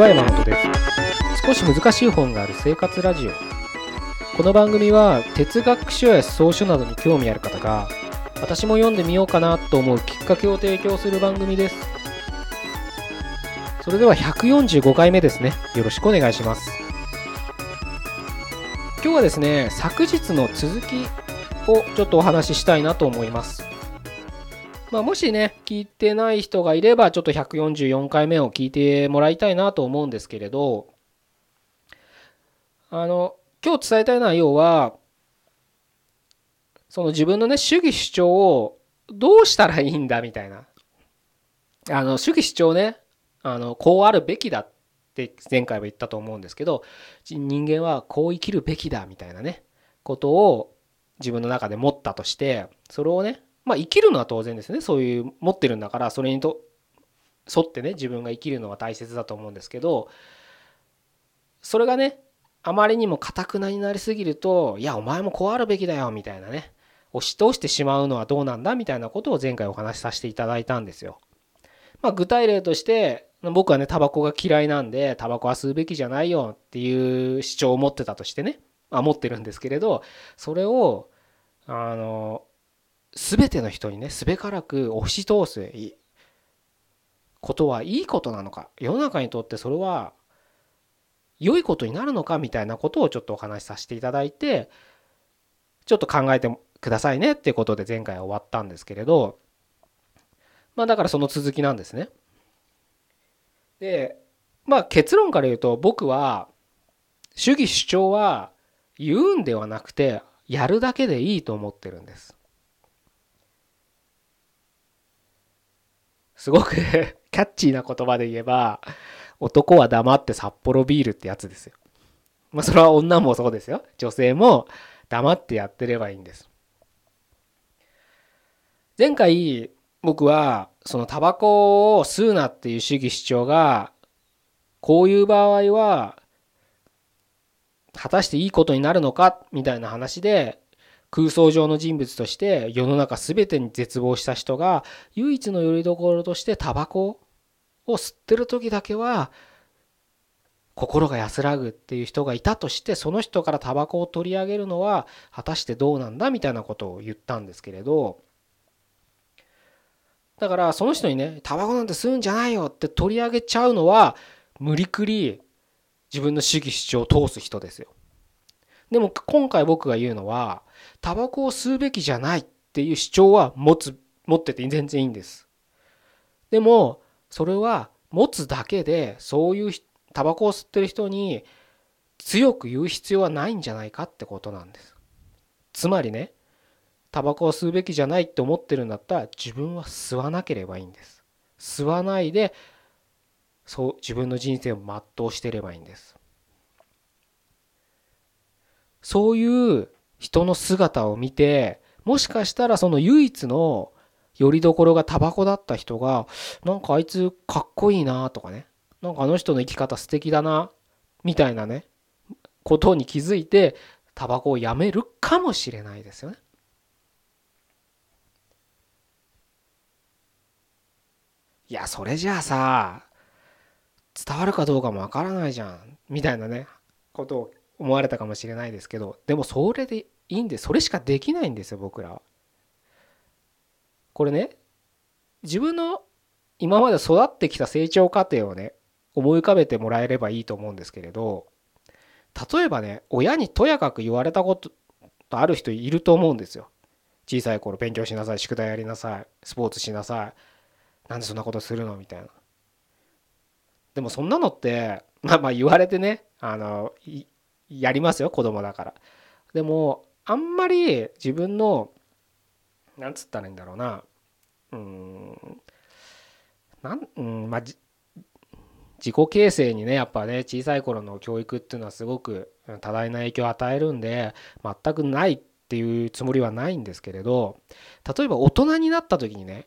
は山本です。少し難しい本がある生活ラジオ。この番組は哲学書や思想書などに興味ある方が私も読んでみようかなと思うきっかけを提供する番組です。それでは145回目ですね。よろしくお願いします。今日はですね昨日の続きをちょっとお話ししたいなと思いますまあ、もしね、聞いてない人がいれば、ちょっと144回目を聞いてもらいたいなと思うんですけれど、あの、今日伝えたい内容は、その自分のね、主義主張をどうしたらいいんだみたいな。あの、主義主張ね、あの、こうあるべきだって前回は言ったと思うんですけど、人間はこう生きるべきだみたいなね、ことを自分の中で持ったとして、それをね、まあ生きるのは当然ですね。そういう持ってるんだから、それにと沿ってね、自分が生きるのは大切だと思うんですけど、それがね、あまりにもかくなになりすぎると、いや、お前もこうあるべきだよ、みたいなね、押し通してしまうのはどうなんだ、みたいなことを前回お話しさせていただいたんですよ。ま具体例として、僕はね、タバコが嫌いなんで、タバコは吸うべきじゃないよっていう主張を持ってたとしてね、あ、持ってるんですけれど、それを、あの、全ての人にねすべからく押し通すことはいいことなのか。世の中にとってそれは良いことになるのかみたいなことをちょっとお話しさせていただいてちょっと考えてくださいねっていうことで前回終わったんですけれど。まあだからその続きなんですね。でまあ結論から言うと僕は主義主張は言うんではなくてやるだけでいいと思ってるんです。すごくキャッチーな言葉で言えば、男は黙って札幌ビールってやつですよ。まあそれは女もそうですよ。女性も黙ってやってればいいんです。前回僕はそのタバコを吸うなっていう主義主張がこういう場合は果たしていいことになるのかみたいな話で空想上の人物として世の中全てに絶望した人が唯一の拠り所としてタバコを吸ってる時だけは心が安らぐっていう人がいたとしてその人からタバコを取り上げるのは果たしてどうなんだみたいなことを言ったんですけれどだからその人にねタバコなんて吸うんじゃないよって取り上げちゃうのは無理くり自分の主義主張を通す人ですよ。でも今回僕が言うのはタバコを吸うべきじゃないっていう主張は持つ、持ってて全然いいんです。でも、それは持つだけで、そういうタバコを吸ってる人に強く言う必要はないんじゃないかってことなんです。つまりね、タバコを吸うべきじゃないって思ってるんだったら自分は吸わなければいいんです。吸わないで、そう自分の人生を全うしてればいいんです。そういう人の姿を見てもしかしたらその唯一のよりどころがタバコだった人がなんかあいつかっこいいなとかねなんかあの人の生き方素敵だなみたいなねことに気づいてタバコをやめるかもしれないですよね。いやそれじゃあさ伝わるかどうかもわからないじゃんみたいなねことを思われたかもしれないですけどでもそれでいいんでそれしかできないんですよ僕らは。これね自分の今まで育ってきた成長過程をね思い浮かべてもらえればいいと思うんですけれど例えばね親にとやかく言われたことある人いると思うんですよ。小さい頃勉強しなさい宿題やりなさいスポーツしなさいなんでそんなことするの？みたいな。でもそんなのってまあまあ言われてねあのやりますよ子供だから。でもあんまり自分のなんつったらいいんだろうなうんなんうんまあ自己形成にねやっぱね小さい頃の教育っていうのはすごく多大な影響を与えるんで全くないっていうつもりはないんですけれど例えば大人になった時にね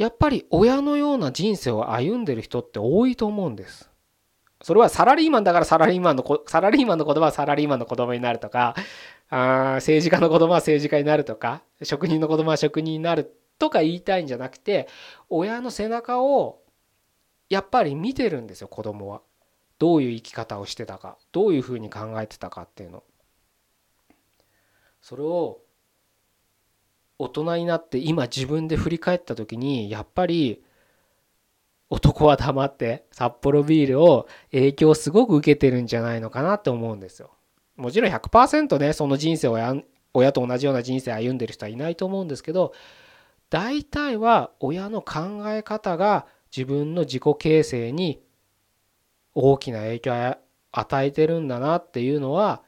やっぱり親のような人生を歩んでる人って多いと思うんです。それはサラリーマンだからサラリーマンのこサラリーマンの子供はサラリーマンの子供になるとかあ政治家の子供は政治家になるとか職人の子供は職人になるとか言いたいんじゃなくて親の背中をやっぱり見てるんですよ子供は。どういう生き方をしてたかどういうふうに考えてたかっていうの。それを大人になって今自分で振り返った時にやっぱり男は黙って札幌ビールを影響すごく受けてるんじゃないのかなって思うんですよ。もちろん100%ねその人生を親と同じような人生歩んでる人はいないと思うんですけど大体は親の考え方が自分の自己形成に大きな影響を与えてるんだなっていうのは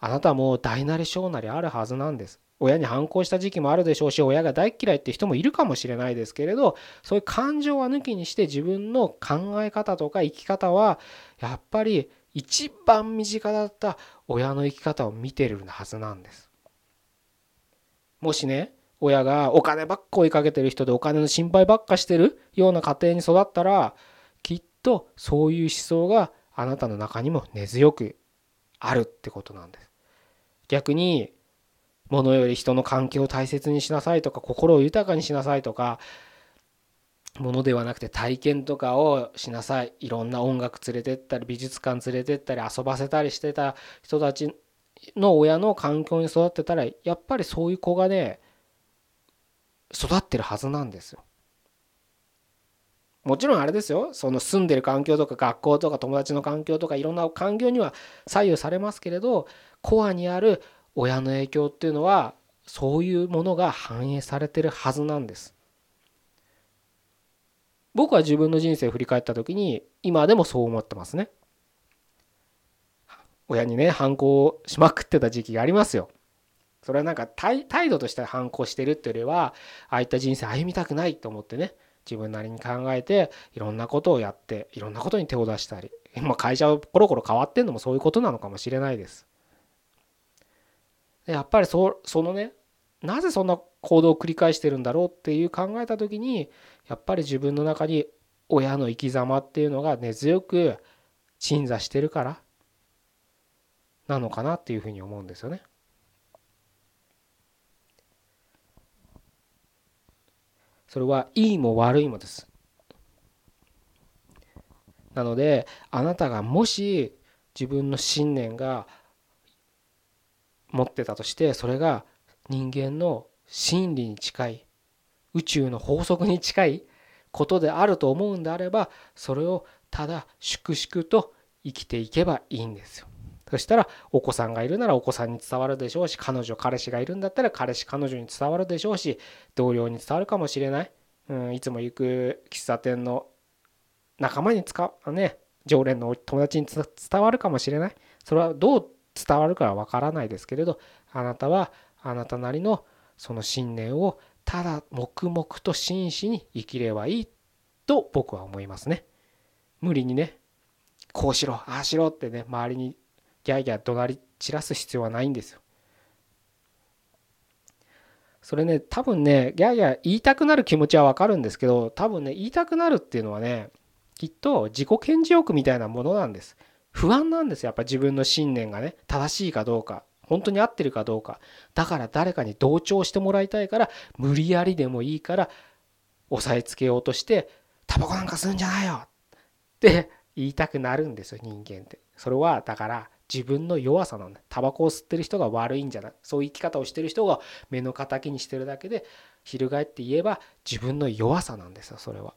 あなたも大なり小なりあるはずなんです。親に反抗した時期もあるでしょうし親が大嫌いって人もいるかもしれないですけれどそういう感情は抜きにして自分の考え方とか生き方はやっぱり一番身近だった親の生き方を見てるはずなんです。もしね親がお金ばっか追いかけてる人でお金の心配ばっかしてるような家庭に育ったらきっとそういう思想があなたの中にも根強くあるってことなんです。逆に物より人の関係を大切にしなさいとか心を豊かにしなさいとかものではなくて体験とかをしなさいいろんな音楽連れてったり美術館連れてったり遊ばせたりしてた人たちの親の環境に育ってたらやっぱりそういう子がね育ってるはずなんですよ。もちろんあれですよその住んでる環境とか学校とか友達の環境とかいろんな環境には左右されますけれどコアにある親の影響っていうのはそういうものが反映されてるはずなんです。僕は自分の人生を振り返った時に今でもそう思ってますね。親にね反抗しまくってた時期がありますよ。それはなんか態度として反抗してるっていうよりはああいった人生歩みたくないと思ってね自分なりに考えていろんなことをやっていろんなことに手を出したり、まあ、会社をコロコロ変わってんのもそういうことなのかもしれないです。やっぱりそそのねなぜそんな行動を繰り返してるんだろうっていう考えた時にやっぱり自分の中に親の生き様っていうのが根強く鎮座してるからなのかなっていうふうに思うんですよね。それはいいも悪いもです。なのであなたがもし自分の信念が持ってたとしてそれが人間の真理に近い宇宙の法則に近いことであると思うんであればそれをただ粛々と生きていけばいいんですよ。そしたらお子さんがいるならお子さんに伝わるでしょうし彼女彼氏がいるんだったら彼氏彼女に伝わるでしょうし同僚に伝わるかもしれない、うん、いつも行く喫茶店の仲間に使うね常連の友達に伝わるかもしれないそれはどう伝わるかはわからないですけれどあなたはあなたなりのその信念をただ黙々と真摯に生きればいいと僕は思いますね。無理にねこうしろああしろってね周りにギャーギャー怒鳴り散らす必要はないんですよ。それね多分ねギャーギャー言いたくなる気持ちはわかるんですけど多分ね言いたくなるっていうのはねきっと自己顕示欲みたいなものなんです。不安なんですよやっぱ自分の信念がね。正しいかどうか本当に合ってるかどうか。だから誰かに同調してもらいたいから無理やりでもいいから押さえつけようとしてタバコなんか吸うんじゃないよ!って言いたくなるんですよ人間って。それはだから自分の弱さなんだ。タバコを吸ってる人が悪いんじゃない。そういう生き方をしてる人が目の敵にしてるだけで翻って言えば自分の弱さなんですよそれは。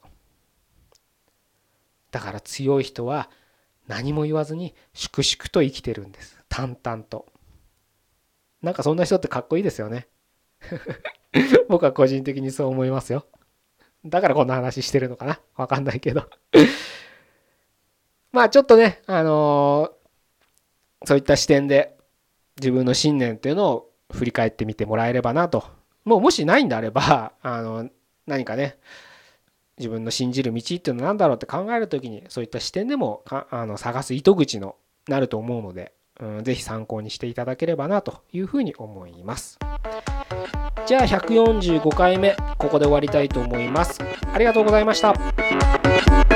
だから強い人は何も言わずに粛々と生きてるんです。淡々と。なんかそんな人ってかっこいいですよね。僕は個人的にそう思いますよ。だからこんな話してるのかな。わかんないけど。まあちょっとねあのー、そういった視点で自分の信念っていうのを振り返ってみてもらえればなと。もうもしないんであればあの何かね自分の信じる道っていうのは何だろうって考える時にそういった視点でもかあの探す糸口のなると思うので、うん、ぜひ参考にしていただければなというふうに思います。じゃあ145回目ここで終わりたいと思います。ありがとうございました。